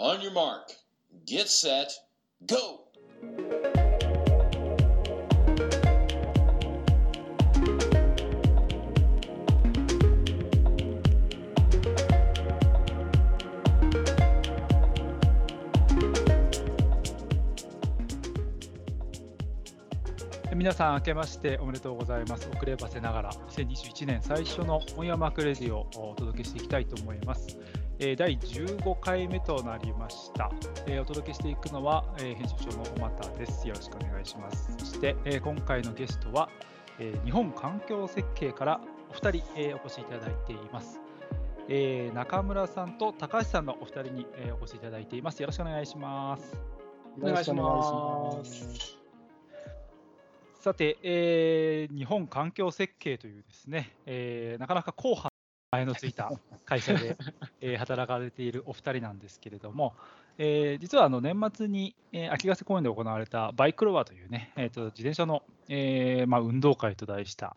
On your mark, get set, go! 皆さん、明けましておめでとうございます。遅ればせながら、2021年最初のオンヤマークレディをお届けしていきたいと思います。えー第15回目となりました。えーお届けしていくのは、えー編集長の小俣です。よろしくお願いします。そして、えー今回のゲストは、えー日本環境設計からお二人、えーお越しいただいています。えー中村さんと高橋さんのお二人に、えーお越しいただいています。よろしくお願いします。お願いします。さて、えー日本環境設計というですね、えーなかなか硬派な前のついた会社で、えー働かれているお二人なんですけれども、えー実はあの年末に、えー秋ヶ瀬公園で行われたバイクロワというね、えーと自転車の、えーまあ、運動会と題した、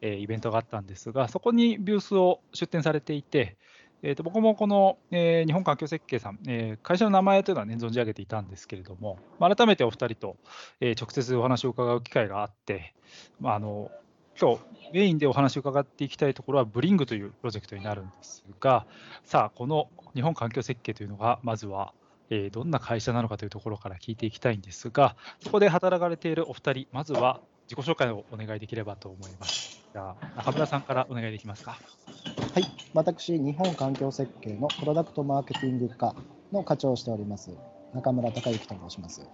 えーイベントがあったんですが、そこにブースを出展されていて、えー、と僕もこの、えー日本環境設計さん、えー会社の名前というのは、ね、存じ上げていたんですけれども、まあ改めてお二人と、えー直接お話を伺う機会があって、まあ、あの今日メインでお話を伺っていきたいところはブリングというプロジェクトになるんですが、さあ、この日本環境設計というのが、まずは、えどんな会社なのかというところから聞いていきたいんですが、そこで働かれているお二人、まずは自己紹介をお願いできればと思います。じゃあ、中村さんからお願いできますか？はい、私、日本環境設計のプロダクトマーケティング課の課長をしております、中村隆之と申します。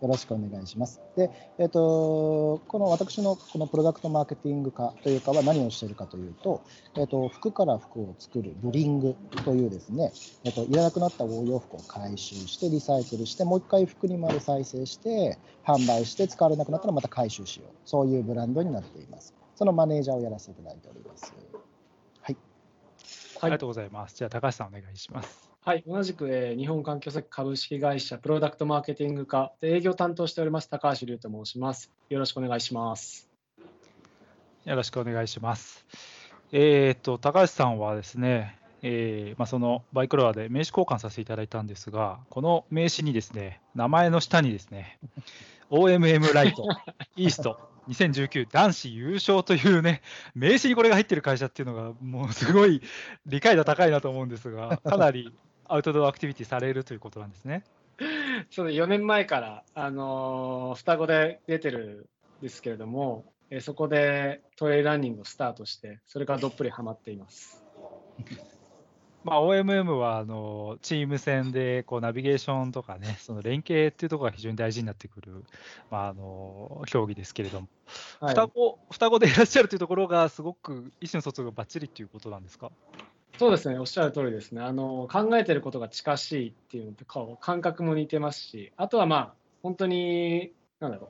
よろしくお願いします。で、えっ、と、この私のこのプロダクトマーケティング課というかは何をしているかというと、えっ、と、服から服を作るブリングというですね、えっ、と、いらなくなったお洋服を回収して、リサイクルして、もう一回服にまで再生して、販売して、使われなくなったらまた回収しよう。そういうブランドになっています。そのマネージャーをやらせていただいております。はい。ありがとうございます。じゃあ、高橋さんお願いします。はい、同じく、えー日本環境設計株式会社プロダクトマーケティング課で営業担当しております高橋龍と申します。よろしくお願いします。よろしくお願いします。えっ、と、高橋さんはですね、えーまあ、そのバイクロアで名刺交換させていただいたんですが、この名刺にですね、名前の下にですね、OMM ライト、イースト2019男子優勝というね、名刺にこれが入ってる会社っていうのが、もうすごい理解度高いなと思うんですが、かなりアウトドアアクティビティされるということなんですね。そう4年前から、あのー双子で出てるんですけれども、えーそこでトレイルランニングをスタートして、それからどっぷりハマっています。まあ、OMM はあのチーム戦でこうナビゲーションとかね、その連携っていうところが非常に大事になってくる、まあ、あの競技ですけれども、はい、双子双子でいらっしゃるというところが、すごく意思の疎通がばっちりっていうことなんですか？そうですね、おっしゃる通りですね。あの考えてることが近しいっていうのと感覚も似てますし、あとはまあ、本当に、なんだろ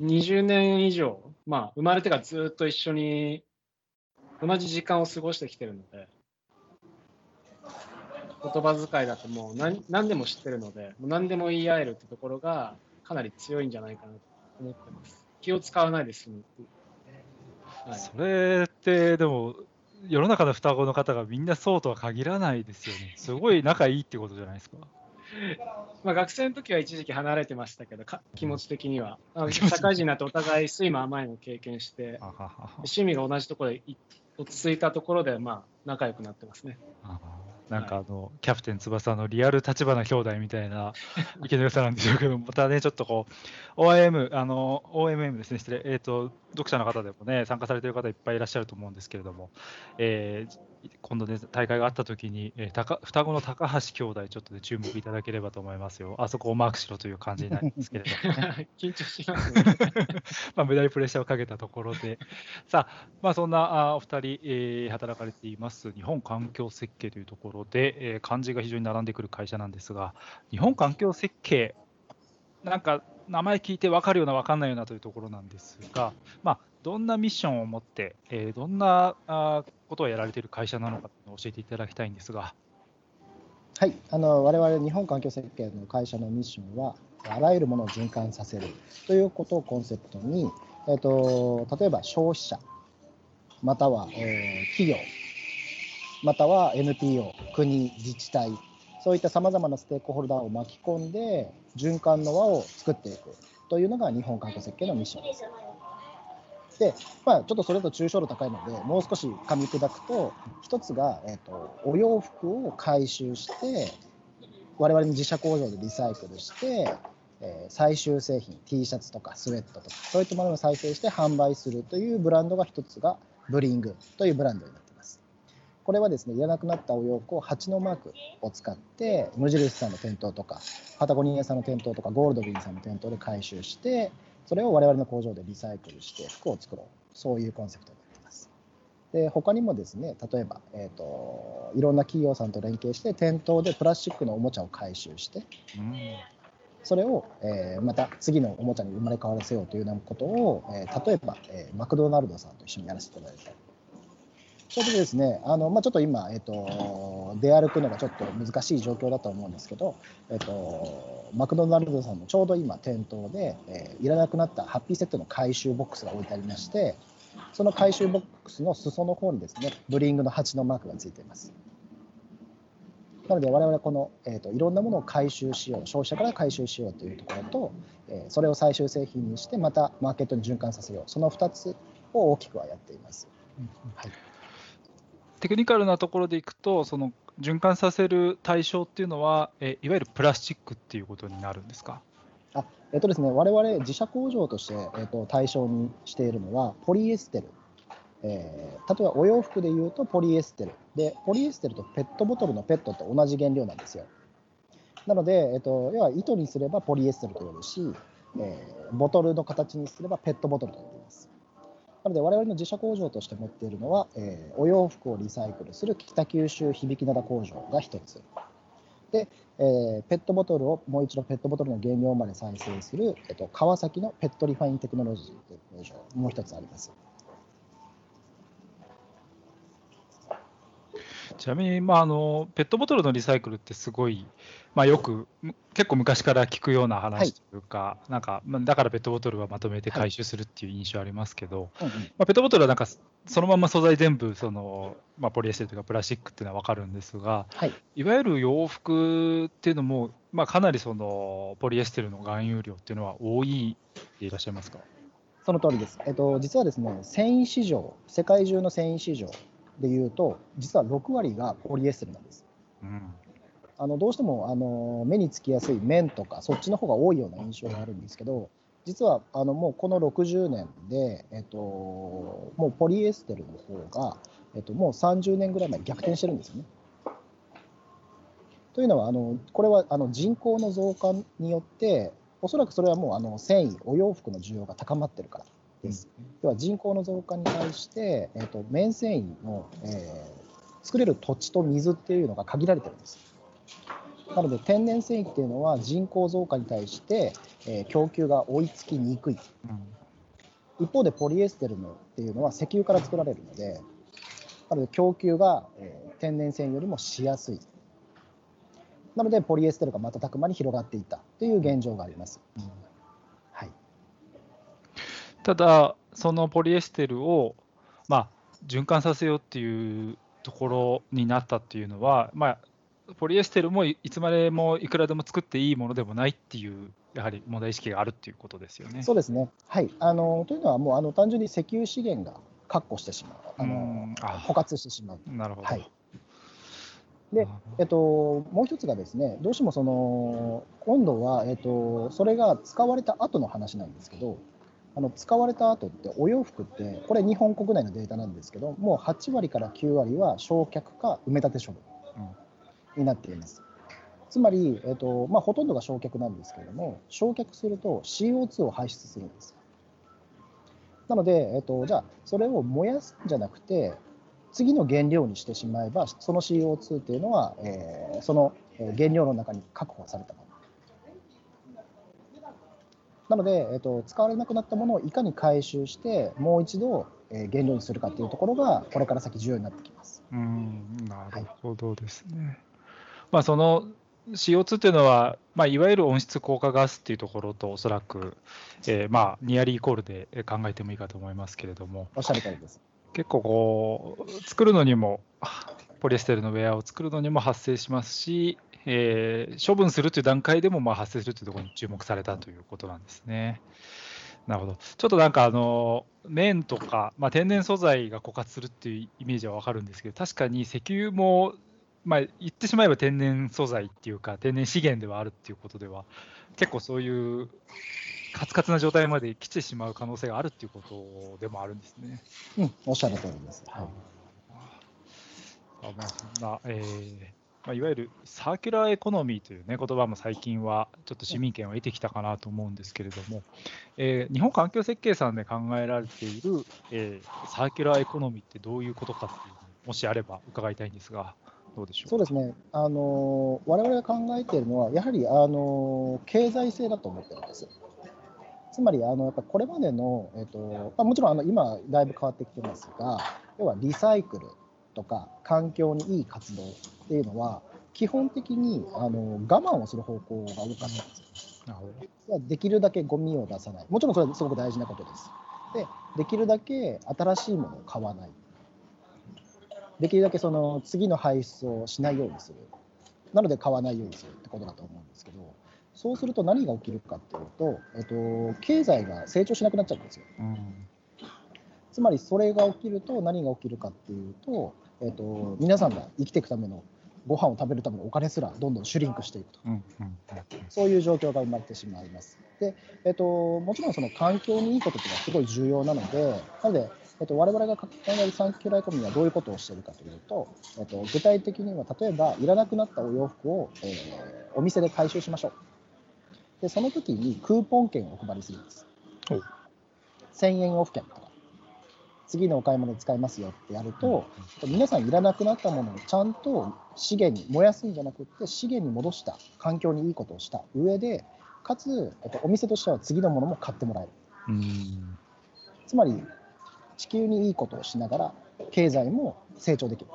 う、20年以上、まあ、生まれてからずっと一緒に同じ時間を過ごしてきてるので、言葉遣いだともう何何でも知ってるので、もう何でも言い合えるってところがかなり強いんじゃないかなと思ってます。気を使わないで済むっていう。はいそれって、でも、世の中の双子の方がみんなそうとは限らないですよね。すごい仲いいってことじゃないですか。まあ、学生の時は一時期離れてましたけど、か気持ち的には。社会人になってお互い睡魔甘いのを経験して、趣味が同じところでい落ち着いたところで、まあ、仲良くなってますね。あなんかあの、キャプテン翼のリアル立花兄弟みたいな 池の良さなんでしょうけど、またね、ちょっとこう、OIM、あの、OMM ですね、失礼、えっ、と、読者の方でもね、参加されている方いっぱいいらっしゃると思うんですけれども、えー今度ね、大会があったときに、えー双子の高橋兄弟、ちょっとね、注目いただければと思いますよ。あそこをマークしろという感じになりますけれどもね。緊張しますね。まあ、無駄にプレッシャーをかけたところで、さあ、まあ、そんなあお二人、えー働かれています日本環境設計というところで、えー漢字が非常に並んでくる会社なんですが、日本環境設計、なんか名前聞いて分かるような、分かんないようなというところなんですが、まあ、どんなミッションを持って、えーどんなあことをやられている会社なのか教えていただきたいんですが、はい、あの我々日本環境設計の会社のミッションは、あらゆるものを循環させるということをコンセプトに、えっと例えば消費者、または、えー企業、または NPO、国、自治体、そういったさまざまなステークホルダーを巻き込んで、循環の輪を作っていくというのが日本観光設計のミッションです。で、まあ、ちょっとそれだと抽象度高いので、もう少し噛み砕くと、一つが、えーと、お洋服を回収して、我々の自社工場でリサイクルして、えー最終製品、T シャツとかスウェットとか、そういったものを再生して販売するというブランドが一つが、ブリングというブランドになっています。これはですね、いらなくなったお洋服を蜂のマークを使って、無印さんの店頭とか、パタゴニアさんの店頭とか、ゴールドウィンさんの店頭で回収して、それを我々の工場でリサイクルして服を作ろう。そういうコンセプトになります。で、他にもですね、例えば、えっ、と、いろんな企業さんと連携して、店頭でプラスチックのおもちゃを回収して、うんそれを、えーまた次のおもちゃに生まれ変わらせようというようなことを、えー例えば、えーマクドナルドさんと一緒にやらせていただいたり。それでですね、あのまあ、ちょっと今、えっ、と、出歩くのがちょっと難しい状況だと思うんですけど、えっ、と、マクドナルドさんもちょうど今、店頭で、えーいらなくなったハッピーセットの回収ボックスが置いてありまして、その回収ボックスの裾の方にですね、ブリングの蜂のマークがついています。なので、我々はこの、えー、といろんなものを回収しよう、消費者から回収しようというところと、えーそれを最終製品にして、またマーケットに循環させよう、その2つを大きくはやっています。はい、テクニカルなところでいくと、その循環させる対象っていうのは、えいわゆるプラスチックっていうことになるんですか？あえっ、とですね、我々自社工場として、えー、と対象にしているのは、ポリエステル。えー例えばお洋服でいうとポリエステルで、ポリエステルとペットボトルのペットって同じ原料なんですよ。なので、えっと、要は糸にすればポリエステルと呼ぶし、えーボトルの形にすればペットボトルと呼びます。なので、我々の自社工場として持っているのは、えーお洋服をリサイクルする北九州響灘工場が1つ。で、えーペットボトルをもう一度ペットボトルの原料まで再生する、えっと、川崎のペットリファインテクノロジーという工場、もう1つあります。ちなみに、まあ、あのペットボトルのリサイクルってすごい、まあ、よくむ結構昔から聞くようなはい話というか、なんかまあだからペットボトルはまとめて回収するっていう印象ありますけど、うんうん。まあ、ペットボトルはなんかそそのまま素材全部その、まあ、ポリエステルとかプラスチックっていうのは分かるんですが、はい。いわゆる洋服っていうのも、まあ、かなりそのポリエステルの含有量っていうのは多いでいらっしゃいますか？その通りです。えっと、実はですね、繊維市場、世界中の繊維市場でいうと、実は6割がポリエステルなんです。うんあのどうしてもあの目につきやすい綿とか、そっちの方が多いような印象があるんですけど、実はあのもうこの60年で、えっと、もうポリエステルの方が、えっと、もう30年ぐらい前に逆転してるんですよね。というのは、あのこれはあの人口の増加によって、おそらくそれはもうあの繊維、お洋服の需要が高まってるからです。要は人口の増加に対して、えっと綿繊維の、えー作れる土地と水っていうのが限られてるんです。なので天然繊維っていうのは人口増加に対して、えー供給が追いつきにくい。うん一方でポリエステルのっていうのは石油から作られるので、なので供給が、えー天然繊維よりもしやすい。なのでポリエステルが瞬く間に広がっていたという現状があります。はい。ただ、そのポリエステルを、まあ、循環させようっていうところになったっていうのは、まあ、ポリエステルもいいつまでもいくらでも作っていいものでもないっていう、やはり問題意識があるっていうことですよね。そうですね。はい。あのというのはもうあの単純に石油資源が確保してしまう。あうの枯渇してしまう。なるほど。はいで、えっと、もう一つがですね、どうしてもその今度は、えっと、それが使われた後の話なんですけど、あの使われた後って、お洋服って、これ、日本国内のデータなんですけど、もう8割から9割は焼却か埋め立て処分になっています。つまり、えっとまあ、ほとんどが焼却なんですけれども、焼却すると CO2 を排出するんです。なので、えっと、じゃあ、それを燃やすんじゃなくて、次の原料にしてしまえば、その CO2 っていうのは、えーその原料の中に確保されたもの。なので、えっと、使われなくなったものをいかに回収して、もう一度、えー原料にするかっていうところが、これから先重要になってきます。うん、なるほどですね。まあ、その CO2 っていうのは、まあ、いわゆる温室効果ガスっていうところとおそらく、えーまあ、ニアリーイコールで考えてもいいかと思いますけれども、おっしゃる通りです。結構こう、作るのにも、ポリエステルのウェアを作るのにも発生しますし、えー処分するという段階でもまあ発生するというところに注目されたということなんですね。なるほど。ちょっとなんかあの、綿とか、まあ、天然素材が枯渇するっていうイメージはわかるんですけど、確かに石油も、まあ、言ってしまえば天然素材っていうか、天然資源ではあるっていうことでは、結構そういうカツカツな状態まで来てしまう可能性があるっていうことでもあるんですね。うん、おっしゃる通りです。はいあまあ、そんな、えーまあ、いわゆるサーキュラーエコノミーという、ね、言葉も最近はちょっと市民権を得てきたかなと思うんですけれども、えー日本環境設計さんで考えられている、えーサーキュラーエコノミーってどういうことかっていうのもしあれば伺いたいんですが、どうでしょうそうですね、あの我々が考えているのは、やはりあの経済性だと思ってるんです。つまりあのやっぱこれまでの、えっとまあ、もちろんあの今、だいぶ変わってきてますが、要はリサイクル。とか環境にいい活動っていうのは、基本的にあの我慢をする方向が多かったんですよ。なるほど。できるだけゴミを出さない、もちろんそれはすごく大事なことです。で、できるだけ新しいものを買わない、できるだけその次の排出をしないようにする、なので買わないようにするってことだと思うんですけど、そうすると何が起きるかっていうと、えっと、経済が成長しなくなっちゃうんですよ。うんつまりそれが起きると何が起きるかっていうと、えっと、皆さんが生きていくためのご飯を食べるためのお金すらどんどんシュリンクしていくと。うんうんそういう状況が生まれてしまいます。で、えっと、もちろんその環境にいいことっていうのはすごい重要なので、なので、えっと、我々が考えるサーキュラーエコノミーはどういうことをしているかというと、えっと、具体的には例えば、いらなくなったお洋服を、えーお店で回収しましょう。で、その時にクーポン券をお配りするんですお。1000円オフ券とか、次のお買い物で使えますよってやると、皆さんいらなくなったものをちゃんと資源に燃やすんじゃなくって資源に戻した環境にいいことをした上でかつ、えっと、お店としては次のものも買ってもらえる。うん。つまり地球にいいことをしながら経済も成長できる。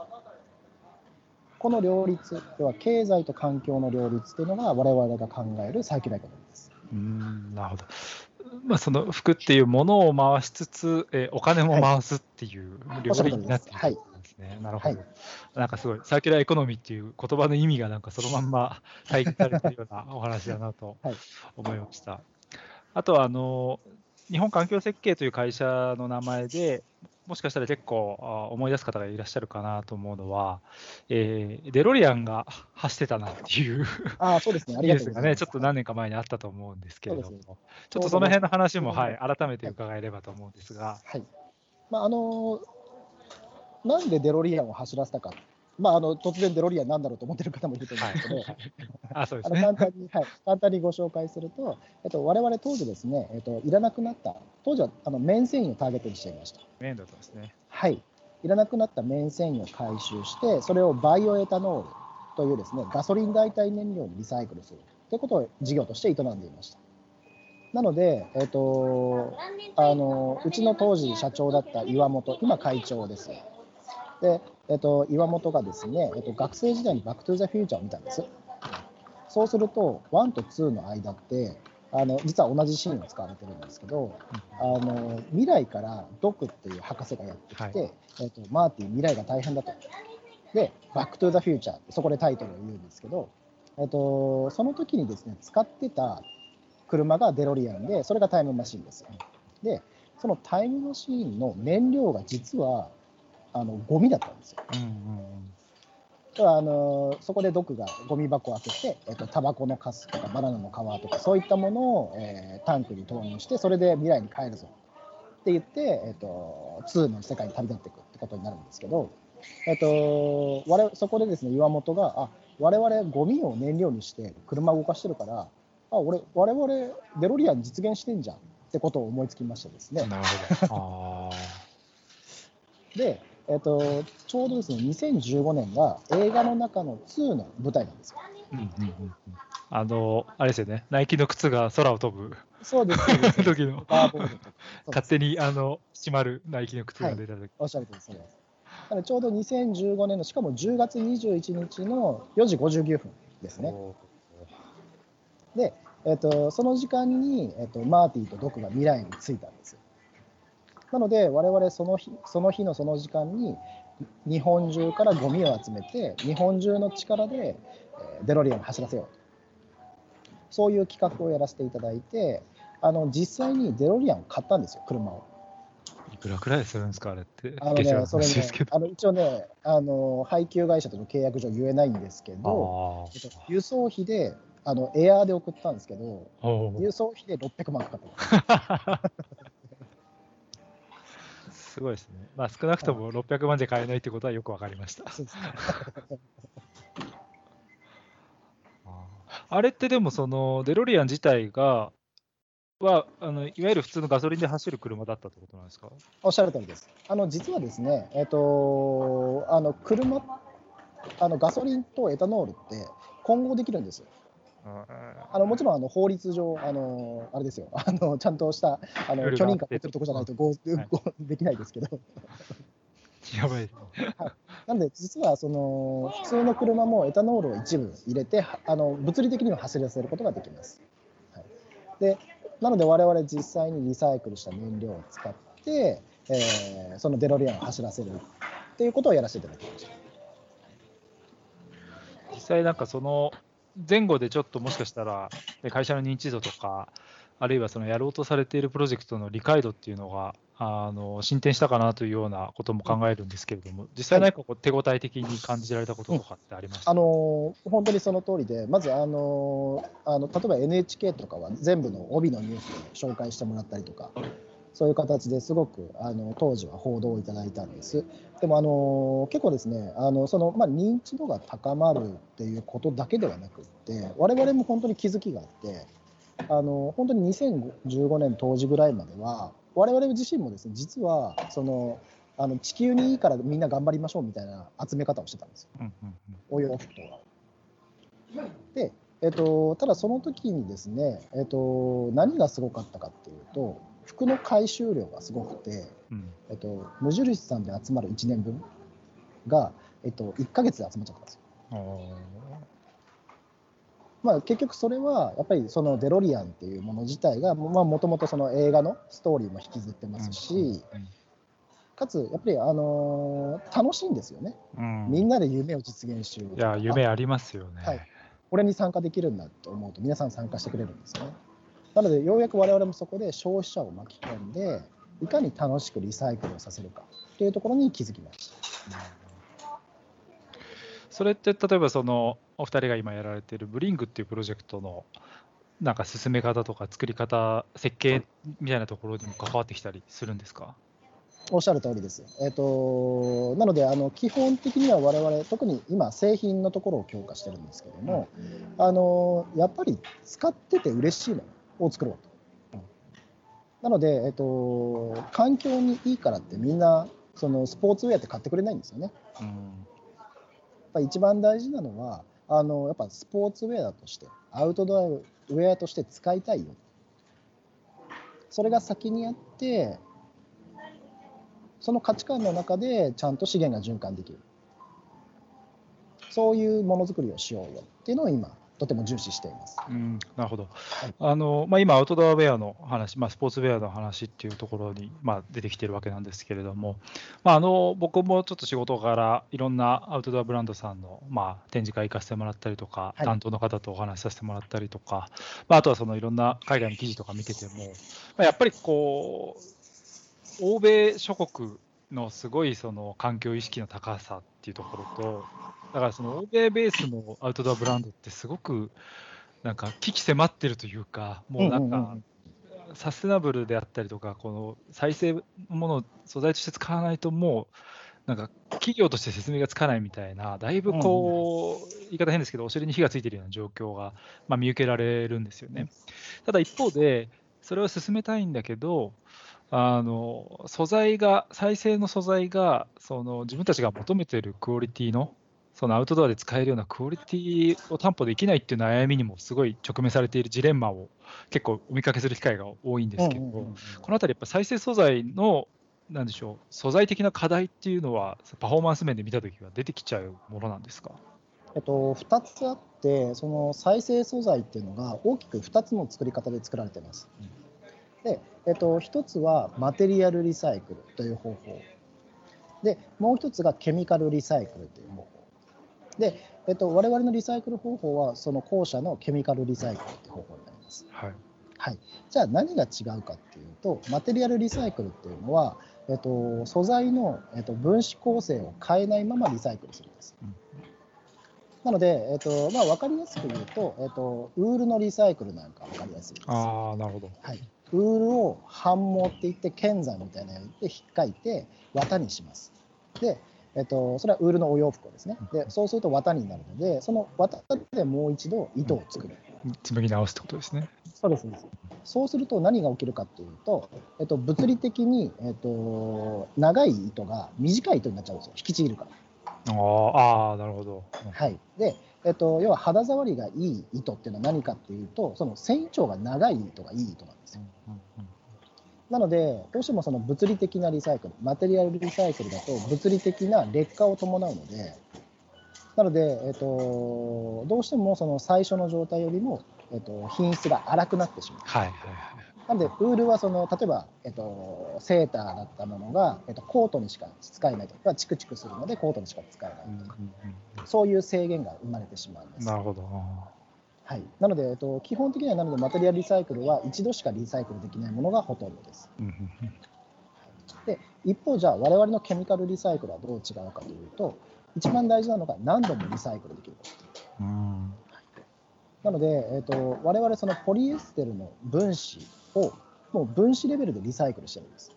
この両立要は経済と環境の両立というのが我々が考えるサーキュラーエコノミーです。うん。なるほど。まあ、その服っていうものを回しつつ、えーお金も回すっていう両輪になっているはいことなんですね。なるほど。なんかすごい、サーキュラーエコノミーっていう言葉の意味がなんかそのまんま体現されてるようなお話だなとはい思いました。あとはあの、日本環境設計という会社の名前で、もしかしたら結構あ思い出す方がいらっしゃるかなと思うのは、えーデロリアンが走ってたなっていうああそうです ね。ありがとうございます。ちょっと何年か前にあったと思うんですけれども、そうですちょっとその辺の話も、はい、改めて伺えればと思うんですが、はい。まああのなんでデロリアンを走らせたか、まあ、あの突然デロリアンなんだろうと思ってる方もいると思うんですけど。簡単に、はい、簡単にご紹介すると、えっと、我々当時ですね、えっと、いらなくなった、当時はあの綿繊維をターゲットにしていました。面倒ですね。はい。いらなくなった綿繊維を回収して、それをバイオエタノールというですね、ガソリン代替燃料にリサイクルするということを事業として営んでいました。なので、えっと、あのうちの当時社長だった岩本、今会長です。で、えっと、岩本がですね、えっと、学生時代にバックトゥザフューチャーを見たんです。そうすると、1と2の間って、あの実は同じシーンを使われてるんですけど、あの未来からドクっていう博士がやってきて、はいえっとマーティ未来が大変だと。で、バック・トゥ・ザ・フューチャーそこでタイトルを言うんですけど、えっと、その時にですね使ってた車がデロリアンで、それがタイムマシンですよ。で、そのタイムマシンの燃料が実はあのゴミだったんですよ。うんうんあのそこでドクがゴミ箱を開けて、えっと、タバコのカスとかバナナの皮とかそういったものを、えータンクに投入してそれで未来に帰るぞって言って、えっと、2の世界に旅立っていくってことになるんですけど、えっと、我々そこでですね岩本があ我々ゴミを燃料にして車を動かしてるからあ俺我々デロリアン実現してんじゃんってことを思いつきましてですねうん。なるほど。あで、えっと、ちょうどですね2015年が映画の中の2の舞台なんですよ。ーうんうんうんうんあの、あれですよね、ナイキの靴が空を飛ぶそうです時の。勝手にあの閉まるナイキの靴が出た時、おっしゃるとおりです。そうですなのでちょうど2015年の、しかも10月21日の4時59分ですね。で、えっと、その時間に、えっと、マーティとドクが未来に着いたんですよ。なので、我々その日その日のその時間に、日本中からゴミを集めて、日本中の力で、えーデロリアンを走らせようとそういう企画をやらせていただいてあの実際にデロリアンを買ったんですよ車を。いくらくらいするんですか、あれって。あのね、それね話ですけど。あの一応ねあの、配給会社との契約上言えないんですけど、輸送費であのエアーで送ったんですけど、輸送費で600万かかってます。すごいですね。まあ、少なくとも600万じゃ買えないってことはよくわかりました。あれってでも、そのデロリアン自体が、はあのいわゆる普通のガソリンで走る車だったってことなんですか？おっしゃる通りです。あの実はですね、えっと、あの車あのガソリンとエタノールって混合できるんですよ。あのもちろんあの法律上、あのあれですよ。あの、ちゃんとしたあの許認可ってるところじゃないと合はい。合できないですけど、やばい。ですね。なので実はその普通の車もエタノールを一部入れて、はあの物理的には走らせることができます。はい、でなので、我々実際にリサイクルした燃料を使って、えーそのデロリアンを走らせるっていうことをやらせていただきました。実際なんかその前後でちょっともしかしたら 会社の認知度とか、あるいはそのやろうとされているプロジェクトの理解度っていうのがあの進展したかなというようなことも考えるんですけれども、実際何かこう手応え的に感じられたこととかってありました、あの本当にその通りで、まずあのあの例えば NHK とかは全部の帯のニュースで紹介してもらったりとか、そういう形ですごくあの当時は報道をいただいたんです。でもあの結構ですね、あのそのまあ、認知度が高まるっていうことだけではなくって、我々も本当に気づきがあって、あの本当に2015年当時ぐらいまでは、我々自身もですね、実はそのあの地球にいいからみんな頑張りましょうみたいな集め方をしてたんですよ。うんうんお洋服とは。で、えっと、ただその時にですね、えっと、何がすごかったかっていうと、服の回収量がすごくて、うん。えっと、無印さんで集まる1年分が、えっと、1ヶ月で集まっちゃったんですよ。うんまあ、結局それはやっぱりそのデロリアンっていうもの自体がもともとその映画のストーリーも引きずってますし、かつやっぱり、あのー楽しいんですよね、うん。みんなで夢を実現しよういや、夢ありますよね。はい。これに参加できるんだと思うと皆さん参加してくれるんですよね。なのでようやく我々もそこで消費者を巻き込んでいかに楽しくリサイクルをさせるかというところに気づきました。それって例えばそのお二人が今やられているブリングっていうプロジェクトのなんか進め方とか作り方、設計みたいなところにも関わってきたりするんですか？おっしゃる通りです。えっ、となのであの基本的には我々特に今製品のところを強化してるんですけども、あのやっぱり使ってて嬉しいものを作ろうと。なので、えっと環境にいいからってみんなそのスポーツウェアって買ってくれないんですよね。うんやっぱ一番大事なのはあのやっぱスポーツウェアとしてアウトドアウェアとして使いたいよそれが先にあってその価値観の中でちゃんと資源が循環できるそういうものづくりをしようよっていうのを今とても重視しています。うん、なるほど。いあのまあ、今、アウトドアウェアの話、まあ、スポーツウェアの話っていうところに、まあ、出てきてるわけなんですけれども、まあ、あの僕もちょっと仕事からいろんなアウトドアブランドさんの、まあ、展示会行かせてもらったりとか、はい担当の方とお話しさせてもらったりとか、まあ、あとはそのいろんな海外の記事とか見てても、まあ、やっぱりこう、欧米諸国のすごいその環境意識の高さっていうところと、だからその欧米ベースのアウトドアブランドってすごくなんか危機迫ってるというか、もうなんかサステナブルであったりとか、この再生のものを素材として使わないと、もうなんか企業として説明がつかないみたいな、だいぶこう、言い方変ですけど、お尻に火がついてるような状況が、まあ、見受けられるんですよね。ただ一方で、それを進めたいんだけど、あの素材が、再生の素材がその自分たちが求めているクオリティの、そのアウトドアで使えるようなクオリティを担保できないっていう悩みにもすごい直面されているジレンマを結構お見かけする機会が多いんですけど、うんうんうんこのあたりやっぱ再生素材のなんでしょう素材的な課題っていうのはパフォーマンス面で見たときは出てきちゃうものなんですか？えっと、2つあって、その再生素材っていうのが大きく2つの作り方で作られてます。で、えっと、1つはマテリアルリサイクルという方法。で、もう1つがケミカルリサイクルという方法。で、えっと、我々のリサイクル方法は、その後者のケミカルリサイクルって方法になります。はい。はい、じゃあ何が違うかっていうと、マテリアルリサイクルっていうのは、えっと、素材の、えっと、分子構成を変えないままリサイクルするんです。うんなので、えっとまあ、分かりやすく言うと、えっと、ウールのリサイクルなんか分かりやすいです。ああ、なるほど。はい、ウールを反毛って言って剣山みたいなので引っかいて綿にします。で、えっと、それはウールのお洋服をですね。で、そうすると綿になるので、その綿でもう一度糸を作る。紡ぎ直すってことですね。そうです、そうです。そうすると何が起きるかっていうと、えっと、物理的に、えっと、長い糸が短い糸になっちゃうんですよ。引きちぎるから。あーあー、なるほど。はい。で、えっと、要は肌触りがいい糸っていうのは何かっていうと、その繊維長が長い糸がいい糸なんですよ。なので、どうしてもその物理的なリサイクル、マテリアルリサイクルだと物理的な劣化を伴うので、なので、えっと、どうしてもその最初の状態よりも、えっと、品質が荒くなってしまう。はいはいはい。なので、ウールはその例えば、えっと、セーターだったものが、えっと、コートにしか使えないとか、チクチクするのでコートにしか使えないとか、そういう制限が生まれてしまうんです。なるほど。あはい、なので、えっと、基本的にはなのでマテリアルリサイクルは一度しかリサイクルできないものがほとんどです。ーうんうんうんで一方、じゃあ我々のケミカルリサイクルはどう違うかというと、一番大事なのが何度もリサイクルできること。うんなので、えっと我々そのポリエステルの分子をもう分子レベルでリサイクルしてるんです。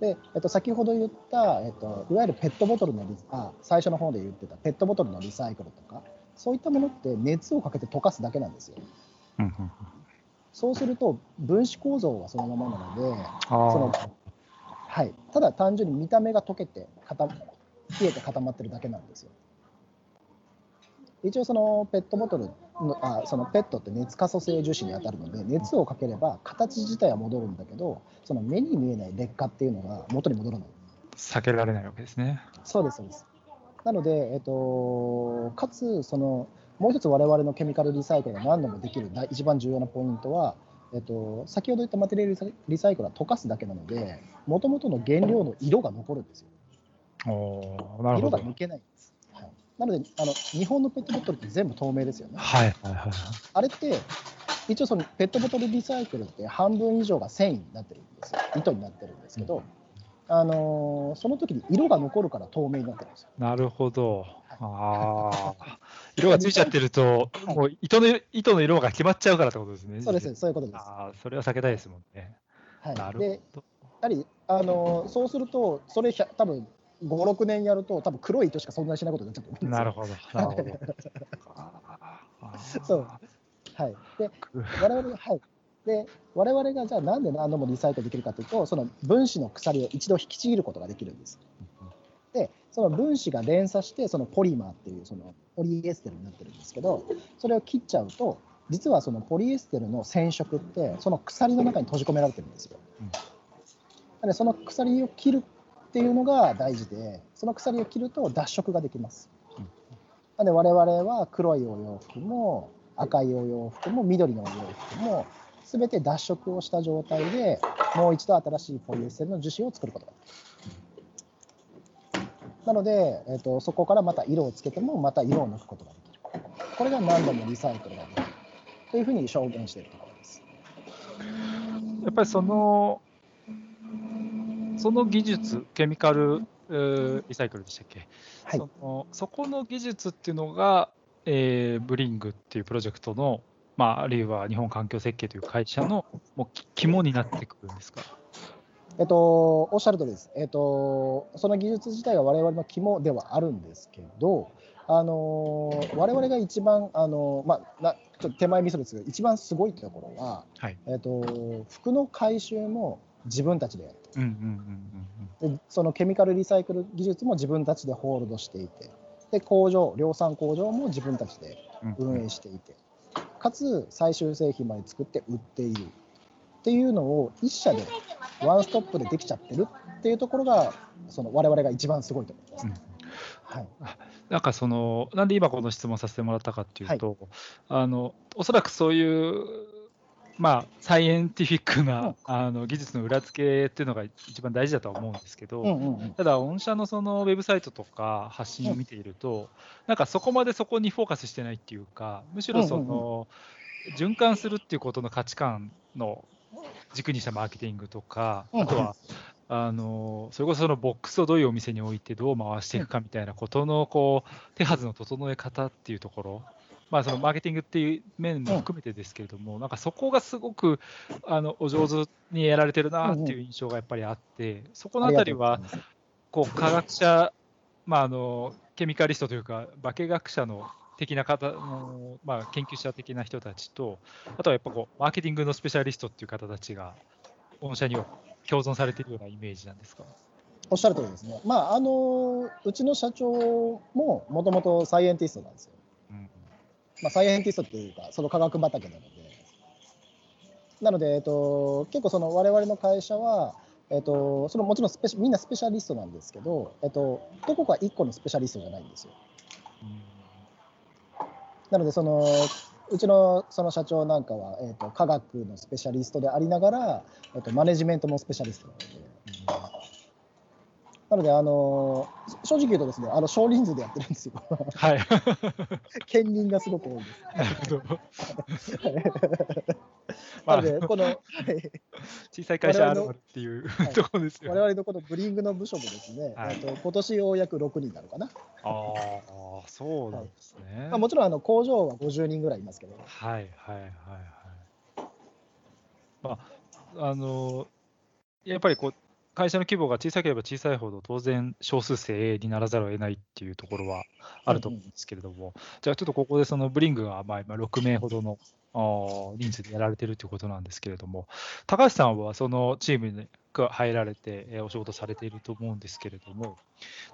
で、えっと、先ほど言った、えっと、いわゆるペットボトルのリあ最初の方で言ってたペットボトルのリサイクルとかそういったものって熱をかけて溶かすだけなんですよ。そうすると分子構造はそのままなのであそのーはい、ただ単純に見た目が溶けて固ま冷えて固まってるだけなんですよ。一応そのペットボトルのあそのペットって熱可塑性樹脂に当たるので熱をかければ形自体は戻るんだけどその目に見えない劣化っていうのが元に戻らない。避けられないわけですね。そうですそうです。なので、えっと、かつそのもう一つ我々のケミカルリサイクルが何度もできる大一番重要なポイントは、えっと、先ほど言ったマテリアルリサイクルは溶かすだけなのでもともとの原料の色が残るんですよ。おーなるほど。色が抜けないんです。はい、なのであの、日本のペットボトルって全部透明ですよね。はいはいはい。あれって、一応そのペットボトルリサイクルって半分以上が繊維になってるんですよ。糸になってるんですけど、あのーその時に色が残るから透明になってるんですよ。なるほど。ああ。色がついちゃってると、はいもう糸の糸の色が決まっちゃうからってことですね。そうです、そういうことです。ああ、それは避けたいですもんね。はい、なるでほど。やはり、あのーそうすると、それ100多分5、6年やると、多分黒い糸しか存在しないことになっちゃうと思うんですよ。なるほど。なるほど。そうはい、で我々はいで我々がじゃあなんで何度もリサイクルできるかというとその分子の鎖を一度引きちぎることができるんです。でその分子が連鎖してそのポリマーっていうそのポリエステルになってるんですけどそれを切っちゃうと実はそのポリエステルの染色ってその鎖の中に閉じ込められてるんですよ。でその鎖を切るっていうのが大事でその鎖を切ると脱色ができます。なので我々は黒いお洋服も赤いお洋服も緑のお洋服も全て脱色をした状態でもう一度新しいポリエステルの樹脂を作ることができる。なので、えー、とそこからまた色をつけてもまた色を抜くことができる。これが何度もリサイクルができるというふうに証言しているところです。やっぱりその、その技術、ケミカルえーリサイクルでしたっけ、はいそのそこの技術っていうのが、えーブリングっていうプロジェクトの、まあ、あるいは日本環境設計という会社のもうき肝になってくるんですか？えっと、おっしゃる通りです。えっと、その技術自体が我々の肝ではあるんですけど、あの我々が一番、あのまあ、なちょっと手前味噌ですが、一番すごいところは、はい。えっと、服の回収も自分たちでやるうんうんうんとで、そのケミカルリサイクル技術も自分たちでホールドしていて、で工場、量産工場も自分たちで。運営していて、かつ最終製品まで作って売っている。っていうのを一社でワンストップでできちゃってるっていうところがその我々が一番すごいと思います。うんはい、なんかその、なんで今この質問させてもらったかっていうと、あのおそらくそういう、まあ、サイエンティフィックうん。なあの技術の裏付けっていうのが一番大事だとは思うんですけど、うんうんうん。ただ、御社のそのウェブサイトとか発信を見ていると、なんかそこまでそこにフォーカスしてないっていうか、むしろその、循環するっていうことの価値観の軸にしたマーケティングとか、うんあとは、あのそれこそそのボックスをどういうお店に置いてどう回していくかみたいなことのこう手はずの整え方っていうところ、まあ、そのマーケティングっていう面も含めてですけれども、なんかそこがすごくあのお上手にやられてるなっていう印象がやっぱりあって、そこのあたりはこう科学者、まあ、あのケミカリストというか、化学者の的な方の、まあ、研究者的な人たちと、あとはやっぱこうマーケティングのスペシャリストっていう方たちが、御社には共存されているようなイメージなんですか？おっしゃる通りですね。まあ、あの、うちの社長ももともとサイエンティストなんですよ。まあ、サイエンティストっていうか、その科学畑なので。なので、えっと、結構その我々の会社は、えっと、そのもちろんスペシみんなスペシャリストなんですけど、えっと、どこか1個のスペシャリストじゃないんですよ。なので、そのうちのその社長なんかは、えっと、科学のスペシャリストでありながら、えっと、マネジメントもスペシャリストなので。なので、あの正直言うとですね、あの少人数でやってるんですよ。はい。兼任がすごく多いです。なので、この、は い小さい会社あるっていういところですよね。我々のこのブリングの部署もですね、はいと今年ようやく6人なのかな。ああ、そうなんですね。まあ、もちろんあの工場は50人ぐらいいますけど、はいはいはいはい。まあ、あの、やっぱりこう、会社の規模が小さければ小さいほど、当然少数生にならざるを得ないっていうところはあると思うんですけれども、じゃあちょっとここでそのブリングがまあ今6名ほどの人数でやられてるということなんですけれども、高橋さんはそのチームに入られてえーお仕事されていると思うんですけれども、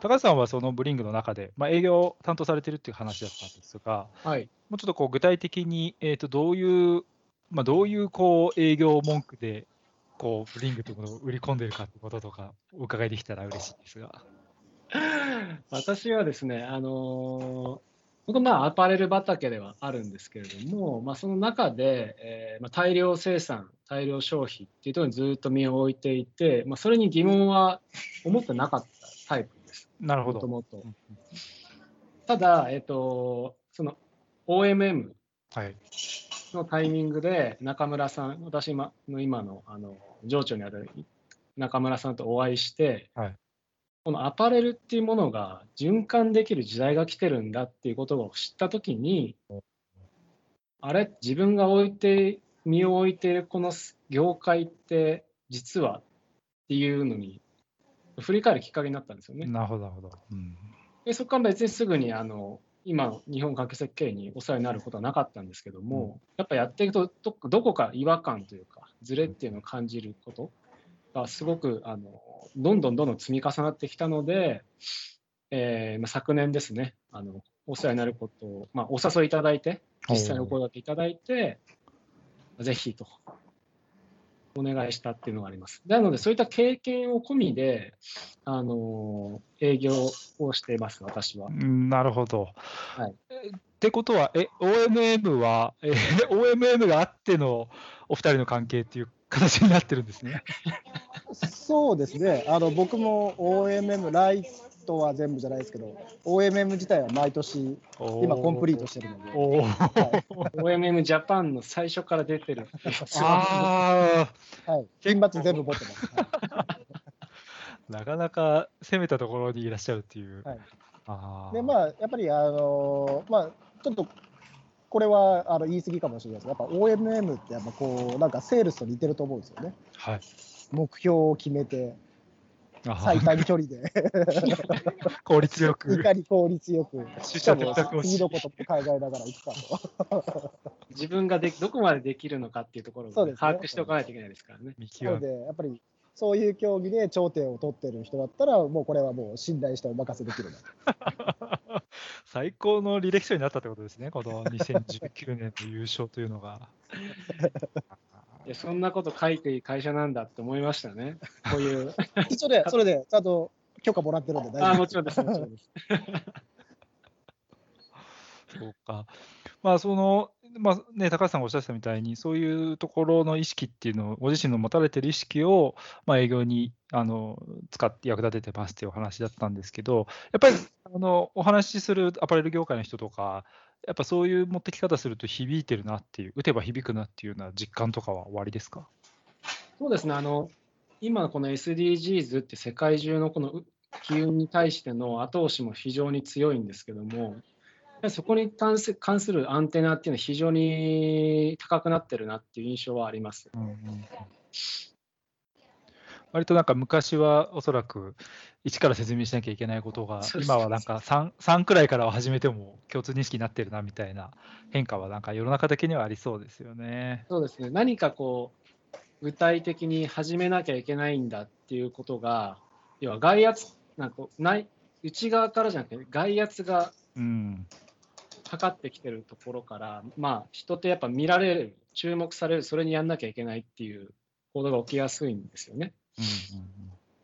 高橋さんはそのブリングの中で、まあ、営業を担当されてるっていう話だったんですが、はい。もうちょっとこう具体的に、えー、とどういう、まあ、どういうこう営業文句で、こうブリングというものを売り込んでるかってこととか、お伺いできたら嬉しいですが。私はですね、あのー僕まあアパレル畑ではあるんですけれども、まあ、その中で、えーまあ、大量生産、大量消費っていうところにずっと身を置いていて、まあ、それに疑問は思ってなかったタイプです、なるほど。もともとう。んただ、えっ、と、その OMM はい。のタイミングで中村さん、私今の今のあの上長にある中村さんとお会いして、はいこのアパレルっていうものが循環できる時代が来てるんだっていうことを知ったときに、あれ、自分が置いて、身を置いているこの業界って実はっていうのに振り返るきっかけになったんですよね。なるほど、なるほど。うんでそこから別にすぐにあの今の日本環境設計にお世話になることはなかったんですけども、やっぱやっていくとどどこか違和感というかズレっていうのを感じることがすごくあのどんどんどんどん積み重なってきたので、えーまあ、昨年ですねあのお世話になることを、まあ、お誘いいただいて実際にお声掛けいただいてぜひとお願いしたっていうのがあります。なのでそういった経験を込みであの営業をしています私は。うんなるほど。はいえってことは、え、OMM は、え OMM があってのお二人の関係っていう形になってるんですね。そうですね、あの僕も OMM、ライトは全部じゃないですけど、OMM 自体は毎年、今、コンプリートしてるので、おー OMM ジャパンの最初から出てる。あはい、金髪全部持ってます。なかなか攻めたところにいらっしゃるっていう。はいあーで、まあ、やっぱり、あのまあ、ちょっと、これはあの言い過ぎかもしれないですけど、やっぱ OMM って、やっぱこう、なんかセールスと似てると思うんですよね。はい。目標を決めて、最短距離で、効率よいく。かに効率よく、出社しかも哲学をし次のことも考えながら行くかと。自分ができどこまでできるのかっていうところをね把握しておかないといけないですからね。見極めなので、やっぱり、そういう競技で頂点を取ってる人だったら、もうこれはもう信頼してお任せできるな。最高の履歴書になったってことですね、この2019年の優勝というのが。いやそんなこと書いていい会社なんだって思いましたね。こういう。一応ね、それでちゃんと許可もらってるんで大丈夫あもちろんです、もちろんです。そうか。まあ、その、まあね、高橋さんがおっしゃってたみたいに、そういうところの意識っていうのを、ご自身の持たれてる意識を、まあ、営業にあの使って役立ててますっていうお話だったんですけど、やっぱりあのお話しするアパレル業界の人とか、やっぱそういう持ってき方すると響いてるなっていう、打てば響くなっていうような実感とかは終わりですか？そうですね、あの今、この SDGs って世界中のこの機運に対しての後押しも非常に強いんですけども、そこに関す関するアンテナっていうのは非常に高くなってるなっていう印象はあります。うんうんうん割となんか昔はおそらく一から説明しなきゃいけないことが今はなんか 3, 3くらいからは始めても共通認識になってるなみたいな変化はなんか世の中的にはありそうですよね。そうですね、何かこう、具体的に始めなきゃいけないんだっていうことが、要は外圧、なんかない内側からじゃなくて、外圧がうん、かかってきてるところから、まあ、人ってやっぱ見られる、注目される、それにやんなきゃいけないっていう行動が起きやすいんですよね。うん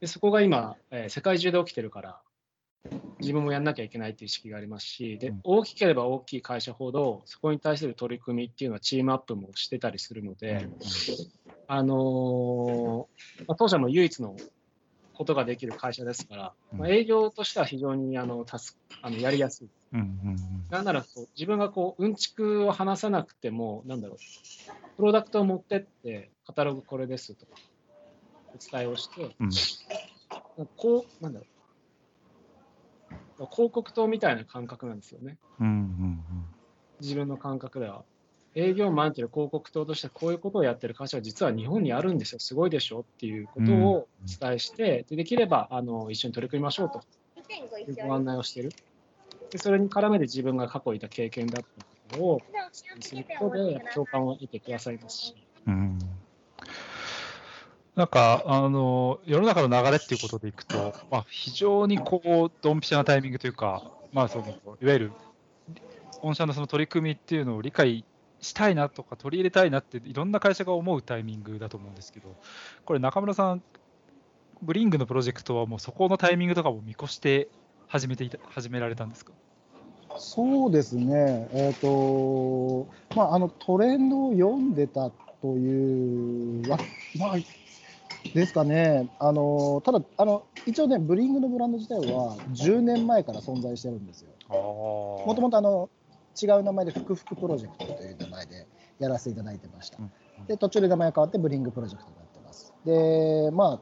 でそこが今、えー世界中で起きてるから、自分もやんなきゃいけないっていう意識がありますし、でうん。大きければ大きい会社ほど、そこに対する取り組みっていうのはチームアップもしてたりするのうんで、あのーまあ、当社も唯一のことができる会社ですから、まあ、営業としては非常にあの助あのやりやすい。なんならこう自分がこううんちくを話さなくても、なんだろう、プロダクトを持ってって、カタログこれですとか、お伝えをして、うん。こう、なんだろう、広告塔みたいな感覚なんですよね、うんうん自分の感覚では。営業マンっていう広告塔としてこういうことをやってる会社は実は日本にあるんですよ、すごいでしょっていうことをお伝えして、でできればあの一緒に取り組みましょうと。いうご案内をしている。でそれに絡めて自分が過去いた経験だったことをすることで共感を得てくださいますし。うんなんかあの世の中の流れっていうことでいくと、まあ、非常にこうドンピシャなタイミングというか、まあ、そのいわゆる御社のその取り組みっていうのを理解したいなとか取り入れたいなっていろんな会社が思うタイミングだと思うんですけどこれ中村さんブリングのプロジェクトはもうそこのタイミングとかも見越して始めていた始められたんですか？そうですね、えっ、と、まあ、あのトレンドを読んでたという、わまあ、ですかね、あのただあの、一応ね、ブリングのブランド自体は10年前から存在してるんですよ。ももともとあの違う名前で、ふくふくプロジェクトという名前でやらせていただいてましたうん。で、途中で名前が変わって、ブリングプロジェクトになってます。で、まあ、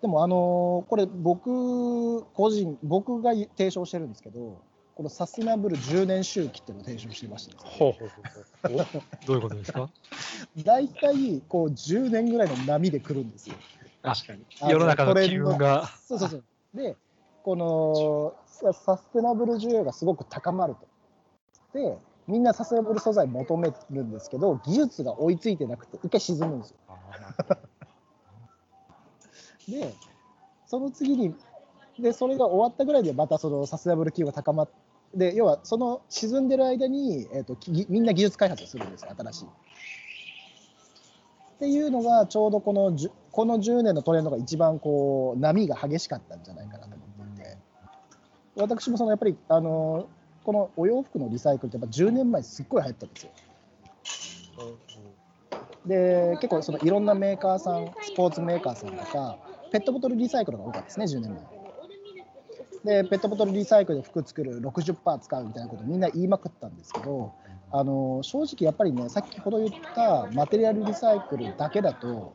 でも、あのこれ、僕個人、僕が提唱してるんですけど、このサステナブル10年周期っていうのを提唱してましてねほうほうほうどういうことですか？大体こう10年ぐらいの波で来るんですよ。確かに。あ 世の中の機運が。そうそうそう。で、このササステナブル需要がすごく高まると。で、みんなサステナブル素材求めるんですけど、技術が追いついてなくて、一回沈むんですよ。で、その次に、で、それが終わったぐらいで、またそのサステナブル企業が高まって、で要はその沈んでる間に、えー、とみんな技術開発をするんですよ、新しい。っていうのが、ちょうどこのこの10年のトレンドが一番こう波が激しかったんじゃないかなと思っていて、私もそのやっぱりあのこのお洋服のリサイクルってやっぱ10年前すっごい流行ったんですよ。で結構そのいろんなメーカーさんスポーツメーカーさんとかペットボトルリサイクルが多かったですね10年前。でペットボトルリサイクルで服作る60%使うみたいなことみんな言いまくったんですけどあの正直やっぱりね先ほど言ったマテリアルリサイクルだけだと、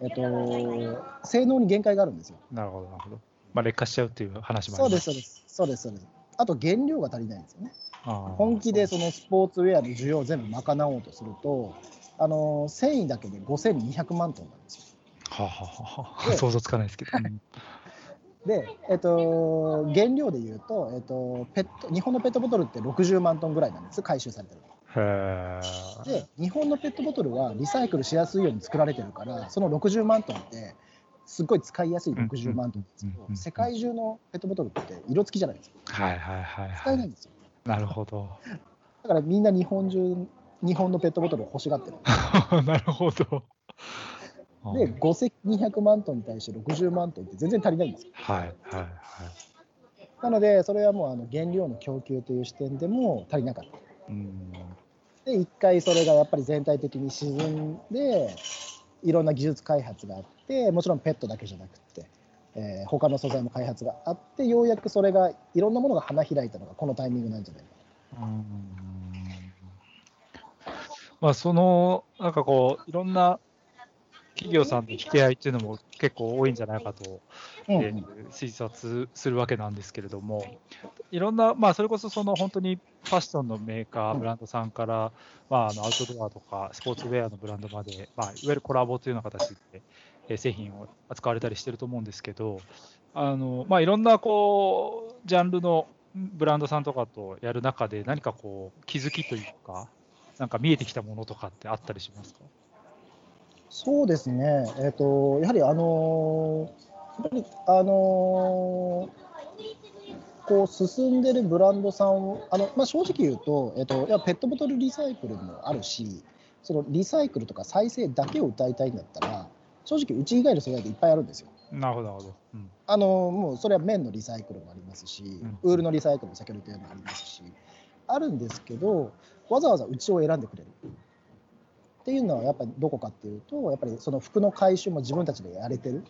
えっと、性能に限界があるんですよ。なるほど、なるほど。まあ、劣化しちゃうっていう話もあそうで、りますそうです、そうです、そうです。あと原料が足りないんですよね。本気でそのスポーツウェアの需要を全部賄おうとすると、あの繊維だけで5200万トンなんですよ。はあはあはあで想像つかないですけど。うんで、えっと、原料でいうと、えっと、ペット日本のペットボトルって60万トンぐらいなんです、回収されてる。で、日本のペットボトルはリサイクルしやすいように作られてるから、その60万トンって、すっごい使いやすい60万トンですけど、世界中のペットボトルって色付きじゃないですか。はいはいはいはい。使えないんですよ。なるほど。だからみんな日本中、日本のペットボトルを欲しがってる。なるほど。で、5200万トンに対して60万トンって全然足りないんですよ。はいはいはい。なので、それはもうあの原料の供給という視点でも足りなかった。うんで、一回それがやっぱり全体的に沈んで、いろんな技術開発があって、もちろんペットだけじゃなくて、えー他の素材も開発があって、ようやくそれが、いろんなものが花開いたのがこのタイミングなんじゃないかうんまあ、その、なんかこう、いろんな企業さんの引き合いっていうのも結構多いんじゃないかと、な。えー推察するわけなんですけれども、いろんな、まあ、それこそその本当にファッションのメーカー、ブランドさんから、まあ、あのアウトドアとかスポーツウェアのブランドまで、まあ、いわゆるコラボというような形で、えー製品を扱われたりしてると思うんですけど、あのまあ、いろんなこうジャンルのブランドさんとかとやる中で、何かこう気づきというか、なんか見えてきたものとかってあったりしますか？そうですね、えっ、と、やはりあのーやっぱりあのーこう進んでるブランドさんを、あのまあ、正直言うと、えっといや、ペットボトルリサイクルもあるし、そのリサイクルとか再生だけを歌いたいんだったら、正直、うち以外の素材でいっぱいあるんですよ。なるほど、なるほど。うんあのもうそれは綿のリサイクルもありますし、んウールのリサイクルも先ほど言ったようにありますし、あるんですけど、わざわざうちを選んでくれる。っていうのはやっぱりどこかっていうと、やっぱりその服の回収も自分たちでやれてる。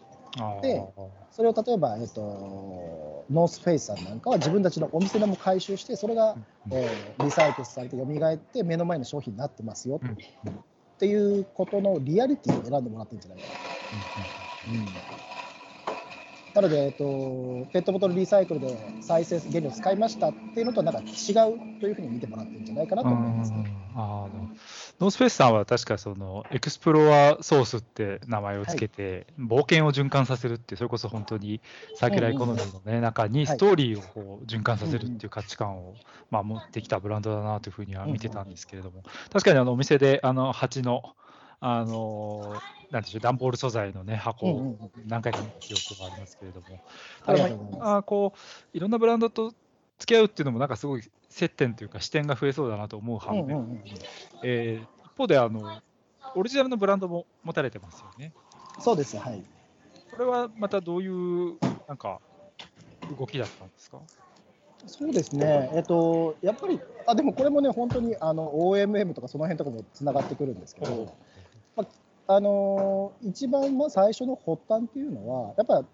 でそれを例えば、えっと、ノースフェイスさんなんかは自分たちのお店でも回収して、それが、えーリサイクルされて蘇って目の前の商品になってますよ、うん。っていうことのリアリティを選んでもらってるんじゃないかな。なので、えっと、ペットボトルリサイクルで再生原料を使いましたっていうのとはなんか違うというふうに見てもらってるんじゃないかなと思います。うんあノースフェイスさんは確かその Explore Source って名前をつけて、冒険を循環させるって、それこそ本当にサーキュラーエコノミーの、ね中にストーリーをこう循環させるっていう価値観を、まあ、持ってきたブランドだなというふうには見てたんですけれども、確かにあのお店であの蜂の、あのなんでしょう、段ボール素材の、ね、箱を何回か見た記憶がありますけれども、あこういろんなブランドと付き合うっていうのも、なんかすごい接点というか、視点が増えそうだなと思う反面、うんうんうん。うんえー一方であの、オリジナルのブランドも持たれてますよね。そうです、はい。これはまたどういうなんか動きだったんですか？そうですね、えっと、やっぱり、あでもこれもね、本当にあの OMM とかその辺とかもつながってくるんですけど、まあの一番まあ最初の発端っていうのは、やっぱ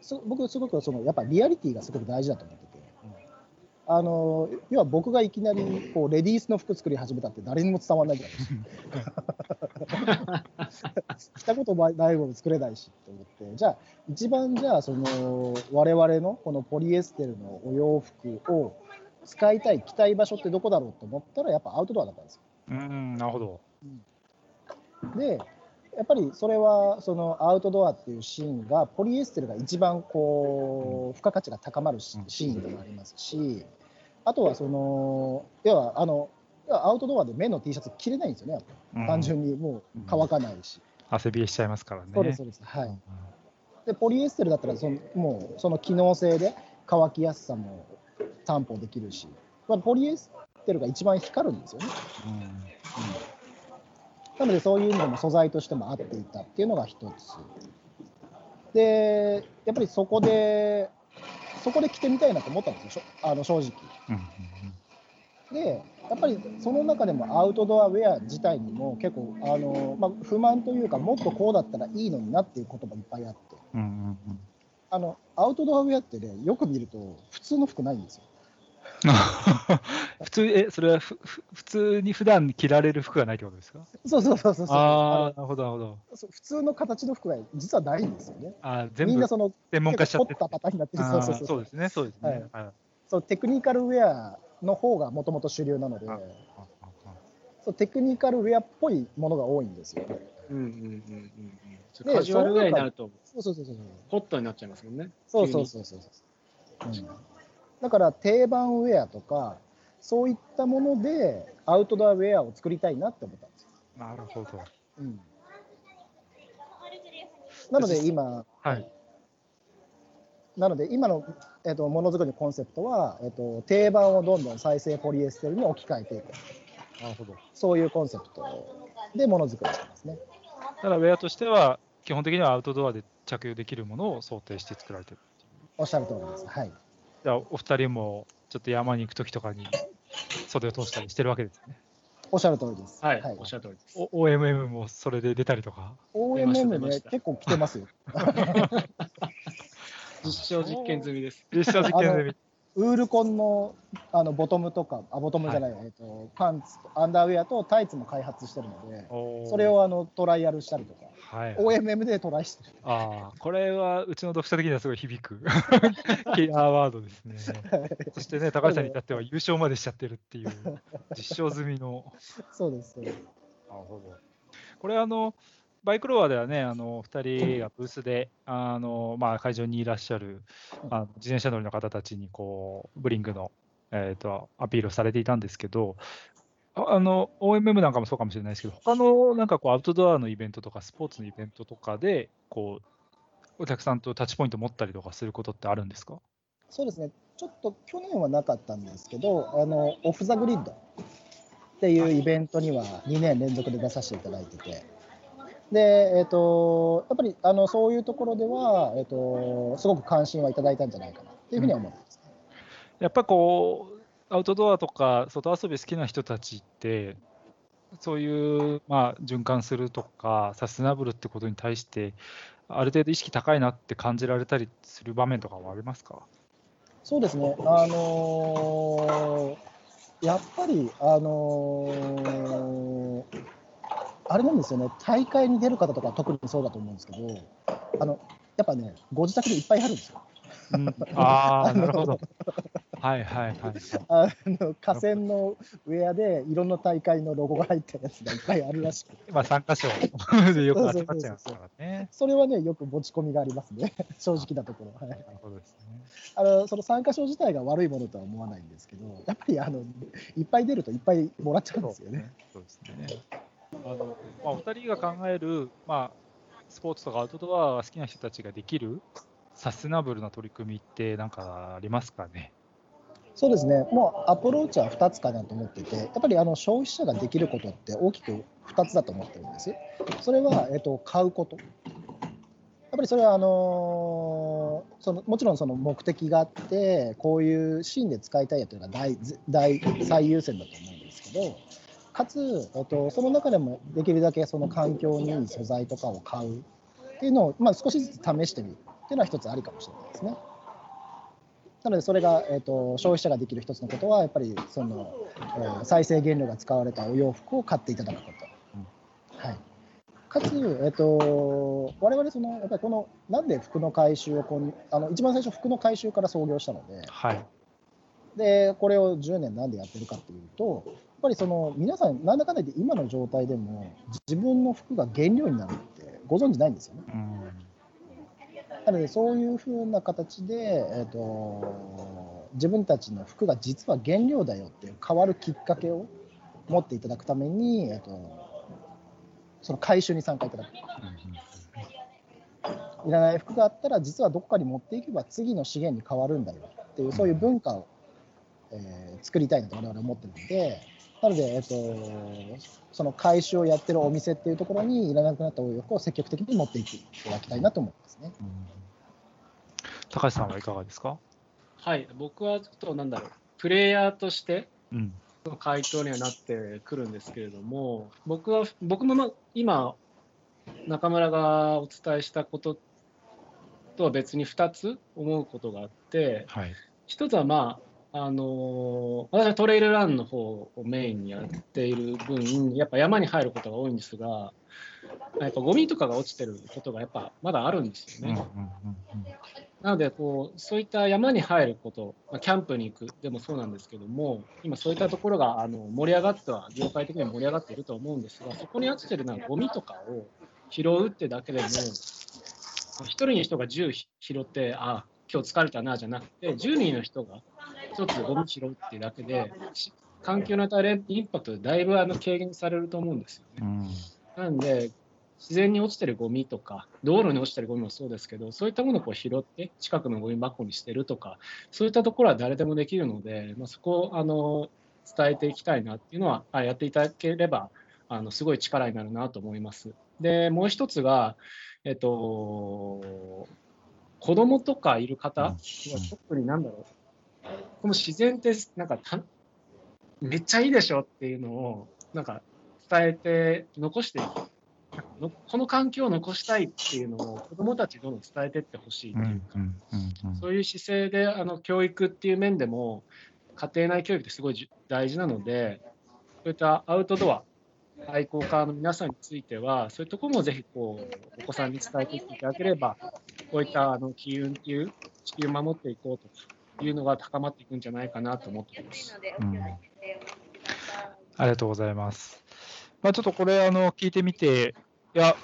す僕、すごくそのやっぱリアリティがすごく大事だと思ってて、あの要は僕がいきなりこうレディースの服作り始めたって誰にも伝わらないじゃないですか。着たことないもの作れないしと思って、じゃあ、一番じゃあ、その我々のこのポリエステルのお洋服を使いたい、着たい場所ってどこだろうと思ったら、やっぱアウトドアだったんですよ。うん、なるほど。で、やっぱりそれはそのアウトドアっていうシーンが、ポリエステルが一番こう付加価値が高まるシシーンでもありますし、あとはその、要はあのアウトドアで綿の T シャツ着れないんですよね、単純にもう乾かないし。汗冷えしちゃいますからね。そうです、そうです。はい。うんでポリエステルだったらそのもうその機能性で乾きやすさも担保できるし、まあ、ポリエステルが一番光るんですよね。なのでそういう意味でも素材としても合っていたっていうのが一つ。でやっぱりそこでそこで着てみたいなと思ったんですよしょ？あの正直。でやっぱりその中でもアウトドアウェア自体にも結構あの、まあ、不満というかもっとこうだったらいいのになっていう言葉いっぱいあって。あのアウトドアウェアってね、よく見ると、普通の服ないんですよ。普通、え、それはふふ普通に普段着られる服がないってことですか？そうそうそうそうそうああ、あなるほど、なるほど。のそう普通の形の服が実はないんですよね。あー全部みんなその専門化しちゃって凝ったパターンになってる。そうそうそうそうですね、そうですね。はいはいそうテクニカルウェアの方がもともと主流なので、あそうテクニカルウェアっぽいものが多いんですよ。うんうんうんうんうん。でカジュアルウェアになると、そうそうそうそう。ホットになっちゃいますもんね。そうそうそうそうそう、うん。だから定番ウェアとか、そういったものでアウトドアウェアを作りたいなって思ったんですよ。なるほど。うん、なので今、はい。なので今の、えっとものづくりのコンセプトは、えっと定番をどんどん再生ポリエステルに置き換えていく、なるほど。そういうコンセプトでものづくりしてますね。ただ、ウェアとしては、基本的にはアウトドアで着用できるものを想定して作られてる。おっしゃる通りです。はい。じゃあ、お二人もちょっと山に行くときとかに袖を通したりしてるわけですね。おっしゃる通りです。はい、おっしゃる通りです。お OMM もそれで出たりとか。OMM ね結構来てますよ。実証実験済みです。実写実験でウールコンのあのボトムとか、あボトムじゃない、えっとパンツ、アンダーウェアとタイツも開発してるので、それ、をあのトライアルしたりとか、はい、OMM でトライしてる。ああ、これはうちの読者的にはすごい響く キラーワードですね。そしてね、高橋さんに至っては優勝までしちゃってるっていう、実証済みの。そうです、そうです。なるほど。これ、あの、バイクロアではね、あの2人がブースで、あのまあ、会場にいらっしゃるあの自転車乗りの方たちにこう、ブリングの、えー、とアピールをされていたんですけど、ああの OMM なんかもそうかもしれないですけど、他のなんかこうアウトドアのイベントとか、スポーツのイベントとかで、こうお客さんとタッチポイント持ったりとかすることってあるんですか？そうですね、ちょっと去年はなかったんですけど、あのオフ・ザ・グリッドっていうイベントには2年連続で出させていただいてて、でえー、とやっぱりあのそういうところでは、えー、とすごく関心はいただいたんじゃないかなっていうふうには思います、ね。やっぱこう、アウトドアとか外遊び好きな人たちって、そういう、まあ、循環するとか、サステナブルってことに対して、ある程度意識高いなって感じられたりする場面とかはありますか？そうですね、あのーやっぱり、あのーあれなんですよね、大会に出る方とか特にそうだと思うんですけど、あのやっぱね、ご自宅でいっぱいあるんですよ。うん、ああ、なるほど。はいはいはい。あの河川のウェアでいろんな大会のロゴが入ったやつがいっぱいあるらしく まあ、参加賞でよく集まっちゃいますからね。それはね、よく持ち込みがありますね、正直なところ。はい、なるほどですね。あのその参加賞自体が悪いものとは思わないんですけど、やっぱりあのいっぱい出るといっぱいもらっちゃうんですよね。そうですね。あのまあ、お二人が考える、まあ、スポーツとかアウトドアが好きな人たちができるサステナブルな取り組みって何かありますかね？そうですね、もうアプローチは2つかなと思ってて、やっぱりあの消費者ができることって大きく2つだと思ってるんです。それは、えっと、買うこと。やっぱりそれはあのーそのもちろんその目的があって、こういうシーンで使いたいやというのが大大最優先だと思うんですけど、かつ、えっと、その中でもできるだけその環境にいい素材とかを買うっていうのを、まあ、少しずつ試してみるっていうのは一つありかもしれないですね。なので、それが、えー、と消費者ができる一つのことは、やっぱりその、えー再生原料が使われたお洋服を買っていただくこと。はい、かつ、えー、と我々その、やっぱりこの、なんで服の回収をこんあの、一番最初、服の回収から創業したので、はい。でこれを10年なんでやってるかっていうと、やっぱりその皆さん、なんだかんだ言って今の状態でも、自分の服が原料になるってご存知ないんですよね。うんなので、そういうふうな形で、えー、と自分たちの服が実は原料だよっていう変わるきっかけを持っていただくために、えー、とその回収に参加いただく。いらない服があったら、実はどこかに持っていけば次の資源に変わるんだよっていう、そういう文化を、えー作りたいなと我々は思ってるので、なので、えっと、その回収をやってるお店っていうところに、いらなくなったお洋服を積極的に持っていっていただきたいなと思いますね。うん高橋さんはいかがですか？はい、僕はちょっとなんだろう、プレイヤーとしてうん。の回答にはなってくるんですけれども、僕は、僕もまあ今、中村がお伝えしたこととは別に2つ思うことがあって、はい。1つはまあ、あの私はトレイルランの方をメインにやっている分、やっぱ山に入ることが多いんですが、やっぱゴミとかが落ちてることがやっぱまだあるんですよね。なのでこう、そういった山に入ること、ま、キャンプに行くでもそうなんですけども、今、そういったところがあの盛り上がっては、業界的には盛り上がっていると思うんですが、そこに落ちてるのはゴミとかを拾うってだけでも、一人の人が10拾って、あ今日疲れたなじゃなくて、10人の人が一つゴミ拾うっていうだけで、し環境に与えるインパクトでだいぶあの軽減されると思うんですよね。うんなんで、自然に落ちてるゴミとか、道路に落ちてるゴミもそうですけど、そういったものをこう拾って、近くのゴミ箱にしてるとか、そういったところは誰でもできるので、まあ、そこをあの伝えていきたいなっていうのは、あやっていただければ、あのすごい力になるなと思います。で、もう一つが、えっと、子供とかいる方は特になんだろう、この自然ってなんかためっちゃいいでしょっていうのを、なんか伝えて、残していく。のこの環境を残したいっていうのを子どもたちにどんどん伝えていってほしいっていうか、そういう姿勢であの教育っていう面でも、家庭内教育ってすごいじ大事なので、そういったアウトドア、愛好家の皆さんについては、そういうところもぜひこうお子さんに伝えていっていただければ、こういったあの機運っていう、地球を守っていこうというのが高まっていくんじゃないかなと思っています。うんありがとうございます。まあ、ちょっとこれ、あの、聞いてみて、いや、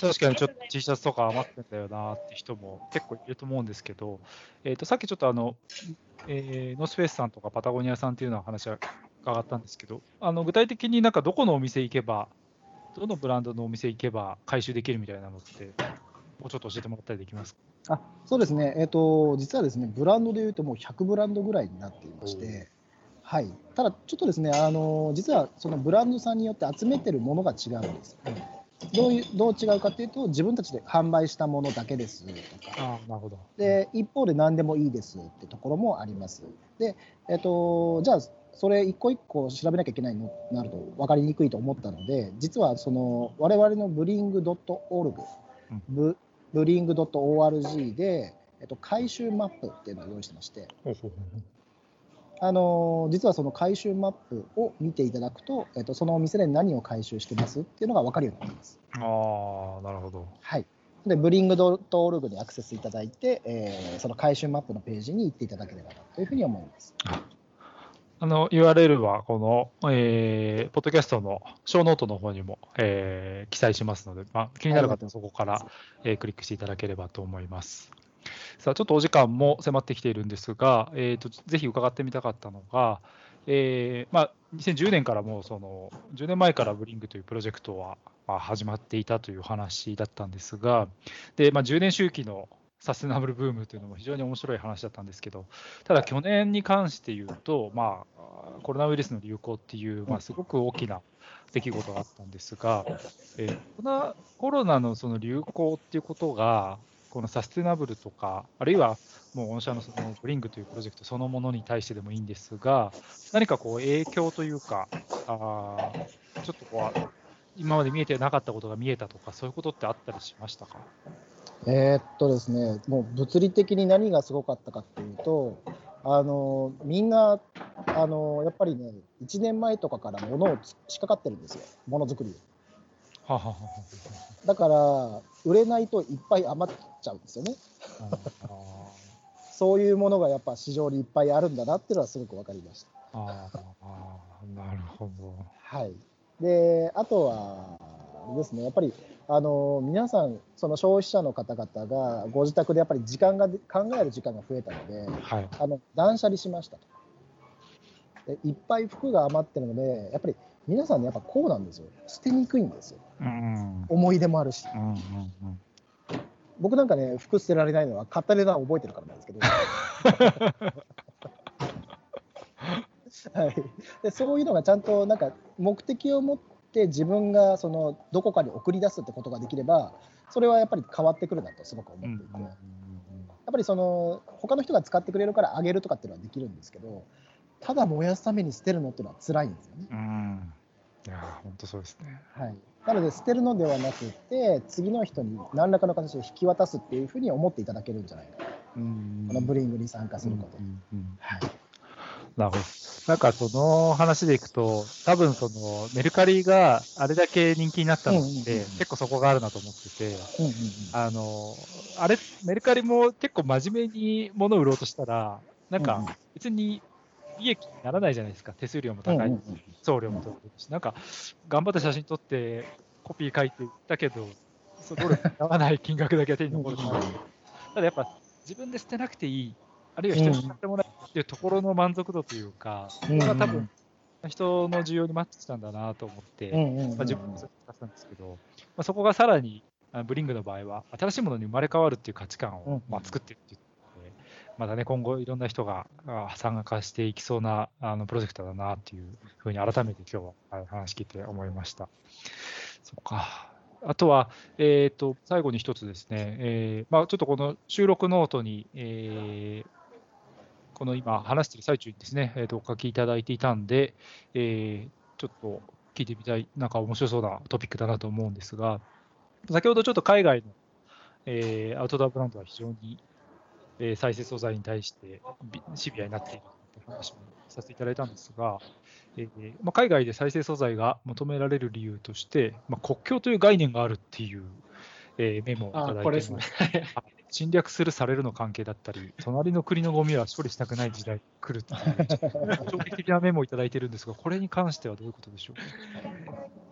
確かにちょっと T シャツとか余ってんだよなって人も結構いると思うんですけど、えー、とさっきちょっとあの、えーノースフェイスさんとかパタゴニアさんっていうのは話は伺ったんですけど、あの具体的になんかどこのお店行けば、どのブランドのお店行けば回収できるみたいなのって、もうちょっと教えてもらったりできますか？あそうですね、えーと、実はですね、ブランドでいうともう100ブランドぐらいになっていまして、はい、ただちょっとですね、あの実はそのブランドさんによって集めてるものが違うんです。どういうどう違うかというと、自分たちで販売したものだけですとか、ああ、なるほど。で一方で何でもいいですってところもあります。で、えっと、じゃあ、それ一個一個調べなきゃいけないのとなると分かりにくいと思ったので、実はその我々のブリング .org、うんブブリング .org で、えっと、回収マップっていうのを用意してまして、あの実はその回収マップを見ていただくと、えっと、そのお店で何を回収してますっていうのが分かるようになります。ああ、なるほど。はい。で、ブリング .org にアクセスいただいて、えーその回収マップのページに行っていただければなというふうに思います。あの URL はこの、えーポッドキャストのショーノートの方にも、えー記載しますので、まあ、気になる方はそこから、えークリックしていただければと思います。さあ、ちょっとお時間も迫ってきているんですが、えーとぜひ伺ってみたかったのが、えーまあ、2010年からもうその10年前からブリングというプロジェクトは、始まっていたという話だったんですが、でまあ、10年周期のサステナブルブームというのも非常に面白い話だったんですけど、ただ去年に関して言うと、まあ、コロナウイルスの流行っていう、まあ、すごく大きな出来事があったんですが、えーコロナのその流行っていうことが、このサステナブルとか、あるいはもう御社のそのブリングというプロジェクトそのものに対してでもいいんですが、何かこう影響というか、あちょっとこう、今まで見えてなかったことが見えたとか、そういうことってあったりしましたか？えーっとですね、もう物理的に何がすごかったかっていうと、あのみんなあの、やっぱりね、1年前とかから物をつ仕掛かってるんですよ、ものづくりを。ははははだから、売れないといっぱい余っちゃうんですよね。は そういうものがやっぱ市場にいっぱいあるんだなっていうのはすごく分かりました。あーあー、なるほど。はい、であとはですね、やっぱりあの皆さん、その消費者の方々がご自宅でやっぱり時間が考える時間が増えたので、はい。あの断捨離しましたと。で。いっぱい服が余ってるので、やっぱり皆さんね、やっぱこうなんですよ、捨てにくいんですよ、うん思い出もあるし、うんうんうん。僕なんかね、服捨てられないのは、買った値段覚えてるからなんですけど。はい、でそういうのがちゃんとなんか目的を持って自分がそのどこかに送り出すってことができればそれはやっぱり変わってくるなとすごく思うんっていて、やっぱりその他の人が使ってくれるからあげるとかっていうのはできるんですけどただ燃やすために捨てるのっていうのは辛いんですよね。うん。うんいやー、本当そうですね。はい、なので捨てるのではなくて次の人に何らかの形で引き渡すっていうふうに思っていただけるんじゃないかな、うんこのブリングに参加すること。で。うんうんうん。はいなるほど。なんかその話でいくと、多分そのメルカリがあれだけ人気になったのって、結構そこがあるなと思ってて、うんうんうん。あの、あれ、メルカリも結構真面目に物を売ろうとしたら、なんか別に利益にならないじゃないですか。手数料も高い、うんうんうん。送料も取れるし、なんか頑張って写真撮ってコピー書いて売ったけど、そのに合わない金額だけは手に残るか。ら。ただやっぱ自分で捨てなくていい、あるいは人に使ってもらっていうところの満足度というか、それが多分人の需要にマッチしたんだなと思って、まあ、自分もそう使ってたんですけど、まあ、そこがさらにあ BRING の場合は、新しいものに生まれ変わるっていう価値観をまあ作っているっていうことで、まだね、今後いろんな人があ参加していきそうなあのプロジェクトだなっていうふうに改めて今日はあ話聞いて思いました。そっか。あとは、えー、と最後に一つですね、えーまあ、ちょっとこの収録ノートに、えーこの今話している最中にですね、えー、とお書きいただいていたんで、えーちょっと聞いてみたい、なんか面白そうなトピックだなと思うんですが、先ほどちょっと海外の、えーアウトドアブランドは非常に、えー再生素材に対してシビアになっているという話もさせていただいたんですが、えーまあ、海外で再生素材が求められる理由として、まあ、国境という概念があるっていう、えーメモをいただいてあこれですね。侵略するされるの関係だったり、隣の国のゴミは処理したくない時代が来るっていう、衝撃的なメモをいただいてるんですが、これに関してはどういうことでしょう？か。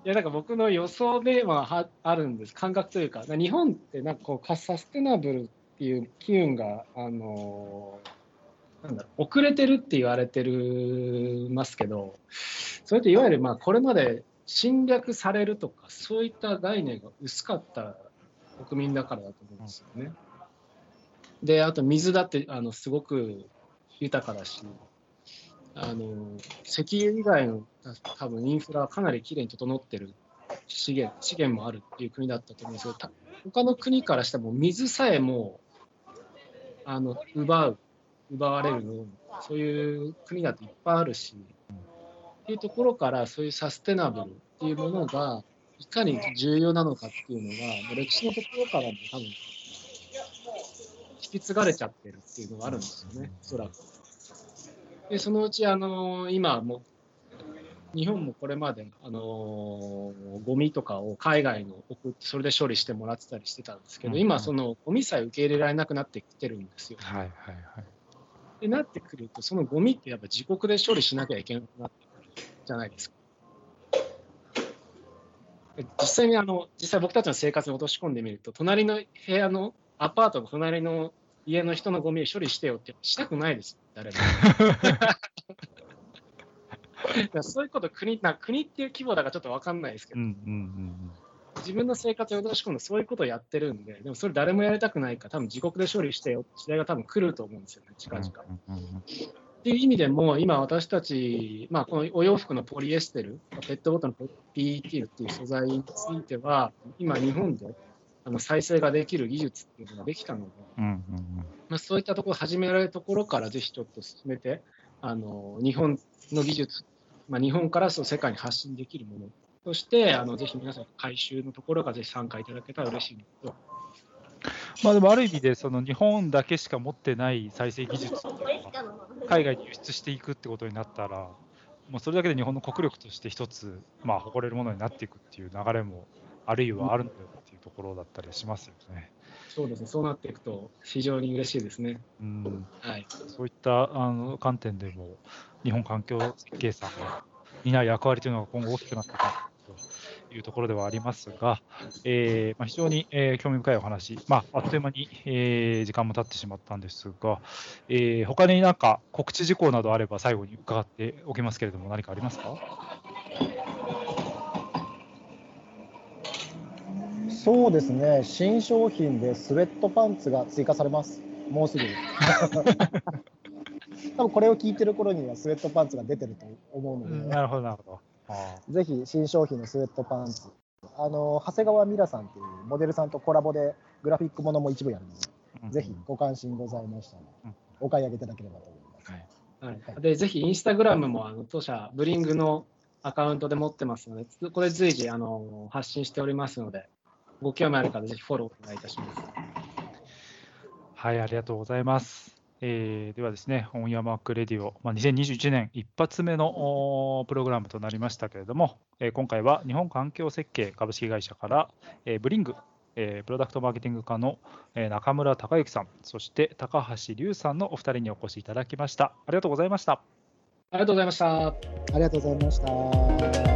いや、なんか僕の予想でははあるんです、感覚というか、日本ってなんかこう、サステナブルっていう機運が、あのーなんだろう遅れてるって言われてるますけど、それっていわゆるまあこれまで侵略されるとか、そういった概念が薄かった国民だからだと思うんですよね。で、あと水だってあのすごく豊かだし、あの石油以外の多分インフラはかなりきれいに整ってる資源資源もあるっていう国だったと思うんですけど、他の国からしても水さえもあの奪う、奪われるの、そういう国だっていっぱいあるし、っていうところから、そういうサステナブルっていうものが、いかに重要なのかっていうのが、歴史のところからも多分、き継がれちゃってるっていうのがあるんですよね、おそらく。で、そのうち、あの今もう、日本もこれまで、あのゴミとかを海外の送って、それで処理してもらってたりしてたんですけど、うん今、そのゴミさえ受け入れられなくなってきてるんですよ。はいはいはい。でなってくると、そのゴミってやっぱ自国で処理しなきゃいけなくなってくるじゃないですか。で実際にあの、実際僕たちの生活に落とし込んでみると、隣の部屋のアパートの隣の家の人のゴミを処理してよってしたくないです、誰も。そういうこと国な、国っていう規模だからちょっと分かんないですけど、うんうんうん自分の生活に落とし込んでそういうことをやってるんで、でもそれ誰もやりたくないから、多分自国で処理してよって時代が多分来ると思うんですよね、近々。うんうんうんっていう意味でも、今私たち、まあ、このお洋服のポリエステル、ペットボトルの PET っていう素材については、今日本であの再生ができる技術っていうのができたので、うんうんまあ、そういったところ、始められるところからぜひちょっと進めて、あの日本の技術、まあ、日本からそう世界に発信できるもの。として、あのぜひ皆さん、回収のところがぜひ参加いただけたら嬉しいのと、まあでもある意味でその日本だけしか持ってない再生技術を海外に輸出していくってことになったら、もうそれだけで日本の国力として一つ、まあ、誇れるものになっていくっていう流れも、あるいはあるのよっていうところだったりしますよね。そうですね、そうなっていくと非常に嬉しいですね。うん、はい。そういったあの観点でも、日本環境設計さんが担う役割というのが今後大きくなっていくというところではありますが、えーまあ、非常に、えー興味深いお話、まあ、あっという間に、えー時間も経ってしまったんですが、えー他になんか告知事項などあれば最後に伺っておきますけれども、何かありますか？そうですね、新商品でスウェットパンツが追加されます。もうすぐ。多分これを聞いてる頃にはスウェットパンツが出てると思うので、なるほど、なるほど。あぜひ新商品のスウェットパンツ、あの長谷川ミラさんというモデルさんとコラボでグラフィックものも一部やるので、ーぜひご関心ございましたらうん。お買い上げいただければと思います。はい。はい、でぜひインスタグラムもあの当社、 BRING のアカウントで持ってますので、つこれ随時あの発信しておりますので、ご興味ある方、ぜひフォローお願いいたします。はい、ありがとうございます。えーではですね、 onyourmark Radio、まあ、2021年一発目のプログラムとなりましたけれども、えー今回は日本環境設計株式会社から、えーブリング、えープロダクトマーケティング課の、えー中村隆之さん、そして高橋龍さんのお二人にお越しいただきました。ありがとうございました。ありがとうございました。ありがとうございました。